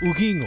O Guinho.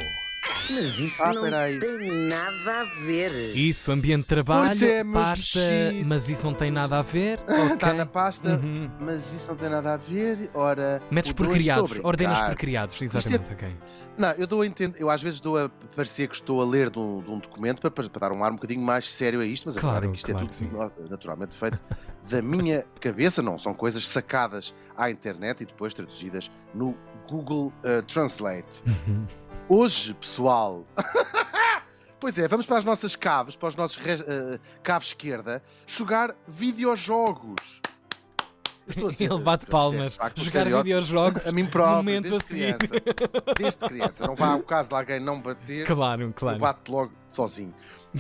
Mas isso Ah, não peraí. tem nada a ver. Isso, ambiente de trabalho, é, meus pasta, mexidos. mas isso não tem nada a ver. Está ok. na pasta, Uhum. mas isso não tem nada a ver. Ora, Metes o por dois, criados, estou a ordenas brincar. por criados, exatamente, ok. Não, eu dou a entender, eu às vezes dou a parecer que estou a ler de um, de um documento para, para dar um ar um bocadinho mais sério a isto, mas a Claro, verdade é que isto claro é que sim. tudo naturalmente feito da minha cabeça, não, são coisas sacadas à internet e depois traduzidas no Google eh, Translate. Uhum. Hoje, pessoal. Pois é, vamos para as nossas caves, para os nossos eh, cave esquerda, jogar videojogos. Ele bate palmas. um Jogar videojogos. A mim próprio, Momento desde assim. criança. Desde criança. Não vá ao caso de alguém não bater, Claro, claro. bato logo sozinho.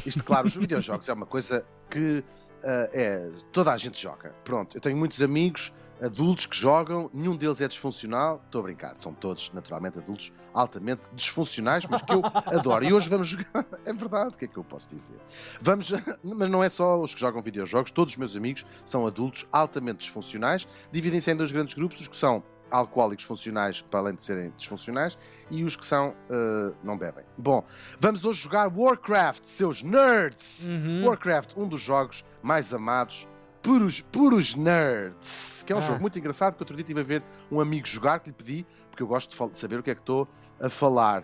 Isto, claro, os videojogos é uma coisa que ah, é, toda a gente joga. Pronto, eu tenho muitos amigos adultos que jogam, nenhum deles é disfuncional. Estou a brincar, são todos, naturalmente, adultos altamente disfuncionais, mas que eu adoro. E hoje vamos jogar. É verdade, o que é que eu posso dizer? Vamos, mas não é só os que jogam videojogos, todos os meus amigos são adultos altamente disfuncionais. Dividem-se em dois grandes grupos, os que são alcoólicos funcionais, para além de serem disfuncionais, e os que são ah, não bebem. Bom, vamos hoje jogar Warcraft, seus nerds! Uhum. Warcraft, um dos jogos mais amados por os, por os nerds. Que é um Ah. jogo muito engraçado que outro dia estive a ver um amigo jogar que lhe pedi, porque eu gosto de, saber o que é que estou a falar.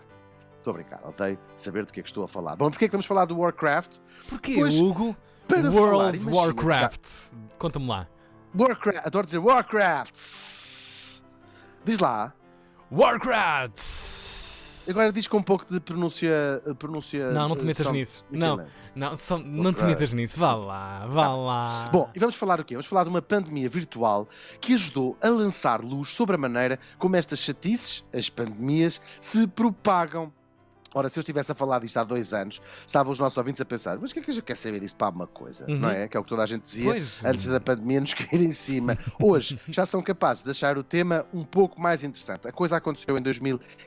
Estou a brincar, odeio saber do que é que estou a falar. Bom, porque é que vamos falar do Warcraft? Porquê, Pois, Hugo? Para falar, World imagina, Warcraft. Conta-me lá. Warcraft, adoro dizer Warcraft. Diz lá. Warcraft! Agora diz com um pouco de pronúncia. pronúncia Não, não te eh, metas nisso. Não, não, não te metas nisso. Vá lá, vá lá. Bom, e vamos falar o quê? Vamos falar de uma pandemia virtual que ajudou a lançar luz sobre a maneira como estas chatices, as pandemias, se propagam. Ora, se eu estivesse a falar disto há dois anos, estavam os nossos ouvintes a pensar, mas o que é que a gente quer saber disso para uma coisa? Uhum. Não é? Que é o que toda a gente dizia Pois. antes da pandemia nos cair em cima. Hoje já são capazes de achar o tema um pouco mais interessante. A coisa aconteceu em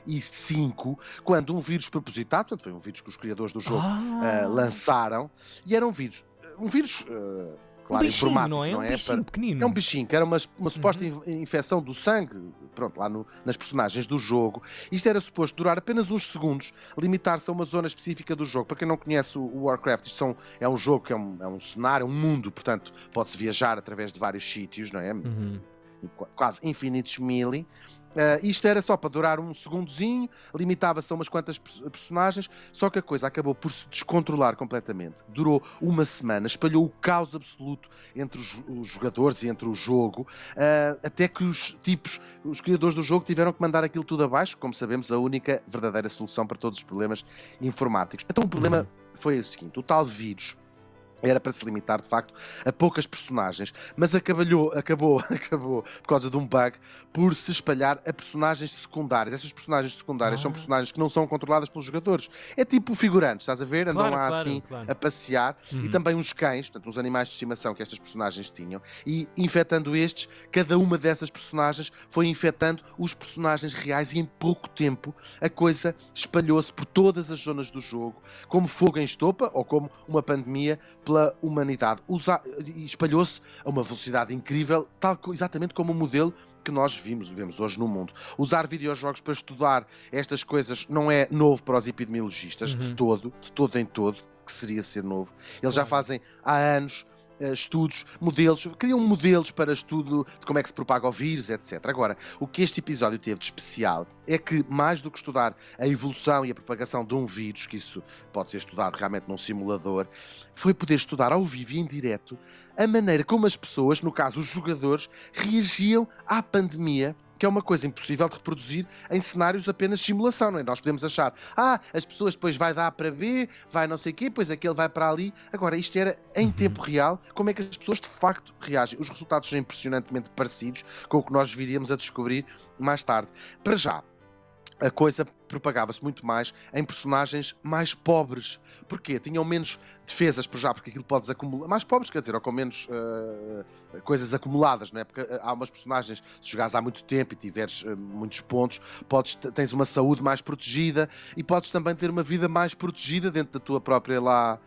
2005, quando um vírus propositado, portanto foi um vírus que os criadores do jogo Ah, ah, lançaram, e era um vírus, um vírus, um claro, bichinho, informático, não é? Um Para- bichinho pequenino. é um bichinho, que era uma, uma suposta Uhum. in- infecção do sangue, pronto, lá no- nas personagens do jogo. Isto era suposto durar apenas uns segundos, limitar-se a uma zona específica do jogo. Para quem não conhece o, Warcraft, isto são- é um jogo que é um, é um cenário, um mundo, portanto, pode-se viajar através de vários sítios, não é? Uhum. Qu- Quase infinitos mili. Ah, isto era só para durar um segundozinho, limitava-se a umas quantas pers- personagens, só que a coisa acabou por se descontrolar completamente. Durou uma semana, espalhou o caos absoluto entre os, os jogadores e entre o jogo, ah, até que os tipos, os criadores do jogo tiveram que mandar aquilo tudo abaixo, como sabemos, a única verdadeira solução para todos os problemas informáticos. Então o problema foi o seguinte: o tal vírus. Era para se limitar, de facto, a poucas personagens, mas acabou, acabou, acabou, por causa de um bug, por se espalhar a personagens secundárias. Estas personagens secundárias são Ah. personagens que não são controladas pelos jogadores. É tipo figurantes, estás a ver? Andam Claro, lá claro, assim claro. a passear Uhum. e também uns cães, portanto, uns animais de estimação que estas personagens tinham, e infectando estes, cada uma dessas personagens foi infectando os personagens reais e em pouco tempo a coisa espalhou-se por todas as zonas do jogo, como fogo em estopa ou como uma pandemia pela humanidade. Usa- e espalhou-se a uma velocidade incrível, tal exatamente como o modelo que nós vimos, vemos hoje no mundo. Usar videojogos para estudar estas coisas não é novo para os epidemiologistas, de Uhum. todo, de todo em todo, que seria ser novo. Eles já Claro. fazem há anos estudos, modelos, criam modelos para estudo de como é que se propaga o vírus, etc. Agora, o que este episódio teve de especial é que, mais do que estudar a evolução e a propagação de um vírus, que isso pode ser estudado realmente num simulador, foi poder estudar ao vivo e em direto a maneira como as pessoas, no caso os jogadores, reagiam à pandemia. Que é uma coisa impossível de reproduzir em cenários apenas de simulação, não é? Nós podemos achar, ah, as pessoas depois vai dar para B, vai não sei o quê, depois aquele vai para ali. Agora, isto era em Uhum. tempo real, como é que as pessoas de facto reagem. Os resultados são impressionantemente parecidos com o que nós viríamos a descobrir mais tarde. Para já, a coisa propagava-se muito mais em personagens mais pobres. Porquê? Tinham menos defesas, por já, porque aquilo podes acumular. Mais pobres, quer dizer, ou com menos eh, coisas acumuladas, não é? Porque eh, há umas personagens, se jogares há muito tempo e tiveres eh, muitos pontos, podes, tens uma saúde mais protegida e podes também ter uma vida mais protegida dentro da tua própria lá.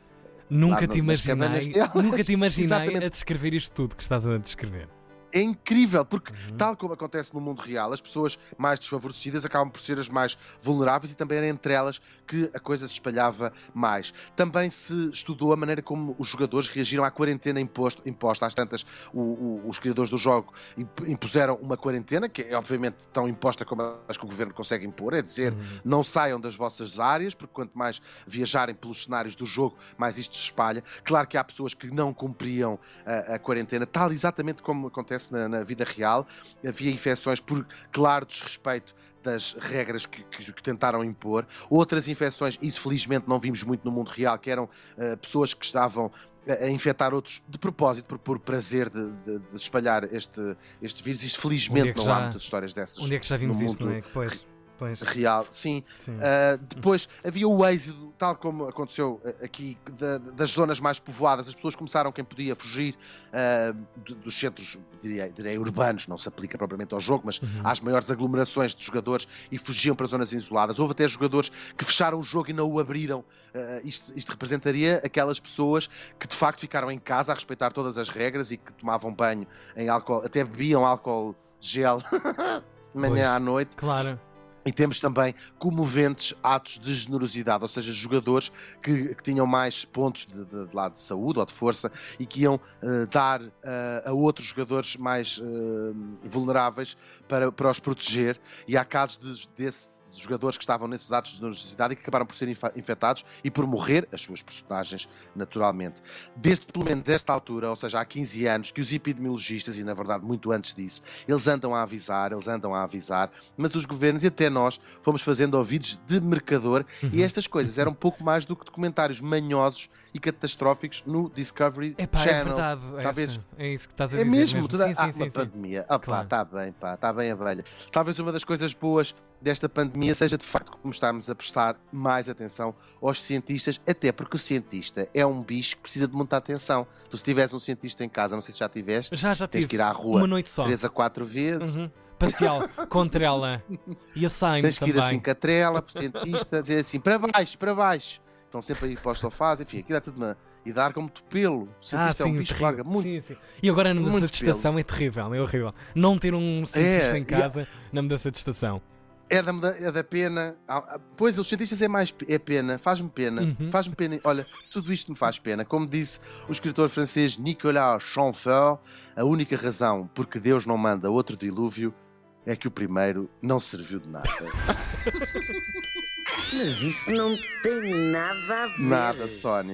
Nunca lá te imaginei, nunca te imaginei a descrever isto tudo que estás a descrever. É incrível, porque, Uhum. tal como acontece no mundo real, as pessoas mais desfavorecidas acabam por ser as mais vulneráveis e também era entre elas que a coisa se espalhava mais. Também se estudou a maneira como os jogadores reagiram à quarentena imposto, imposta. Às tantas, o- o- os criadores do jogo imp- impuseram uma quarentena, que é obviamente tão imposta como as que o governo consegue impor, é dizer, Uhum. não saiam das vossas áreas, porque quanto mais viajarem pelos cenários do jogo, mais isto se espalha. Claro que há pessoas que não cumpriam a, a quarentena, tal exatamente como acontece na, na vida real. Havia infecções por claro desrespeito das regras que, que- que tentaram impor. Outras infecções, isso felizmente não vimos muito no mundo real, que eram eh, pessoas que estavam a infectar outros de propósito, por, por prazer de, de- de espalhar este, este vírus. Isto felizmente que não já- há muitas histórias dessas Onde é que já vimos no isto, não mundo é? Pois, pois. real. Sim, Sim. Uh, depois havia o êxodo, tal como aconteceu uh, aqui, da- das zonas mais povoadas. As pessoas começaram, quem podia, fugir uh, do- dos centros, diria, diria, urbanos, não se aplica propriamente ao jogo, mas Uhum. às maiores aglomerações de jogadores e fugiam para zonas isoladas. Houve até jogadores que fecharam o jogo e não o abriram. Uh, isto, isto representaria aquelas pessoas que de facto ficaram em casa a respeitar todas as regras e que tomavam banho em álcool, até bebiam álcool gel. de Manhã Pois. à noite, Claro. E temos também comoventes atos de generosidade, ou seja, jogadores que, que tinham mais pontos de, de- de lado de saúde ou de força e que iam eh, dar eh, a outros jogadores mais eh, vulneráveis para, para os proteger. E há casos de, desses jogadores que estavam nesses atos de generosidade e que acabaram por ser infectados e por morrer, as suas personagens, naturalmente. Desde pelo menos esta altura, ou seja, há 15 anos, que os epidemiologistas, e na verdade muito antes disso, eles andam a avisar, eles andam a avisar, mas os governos e até nós fomos fazendo ouvidos de mercador e Uhum. estas coisas eram pouco mais do que documentários manhosos e catastróficos no Discovery Epá, é Channel. verdade. Talvez- essa- É isso que estás a É dizer. mesmo, toda Sim, ah, sim, sim. uma sim. pandemia. Ah, pá, Claro. está bem, pá, está bem a velha. Talvez uma das coisas boas desta pandemia seja de facto começarmos a prestar mais atenção aos cientistas, até porque o cientista é um bicho que precisa de muita atenção. Tu se tivesse um cientista em casa, não sei se já tiveste, Já, já tens tive. que ir à rua Uma noite só. três a quatro vezes, Uhum. Parcial, contra ela. E a Saime tens que ir também. assim com a trela, para o cientista, dizer assim, para baixo, para baixo. Estão sempre aí para os sofás, enfim, aquilo é tudo uma... E dar como pelo. O Ah, cientista é sim, um bicho larga muito. Sim, sim. E agora na mudança de estação é terrível, é horrível. Não ter um cientista É, em e- casa na mudança de estação. É da, é da pena. Ah, Pois, os cientistas é mais é pena, faz-me pena, Uhum. faz-me pena. Olha, tudo isto me faz pena. Como disse o escritor francês Nicolas Chamfort, a única razão por que Deus não manda outro dilúvio é que o primeiro não serviu de nada. Mas isso não tem nada a ver. nada, Sónia.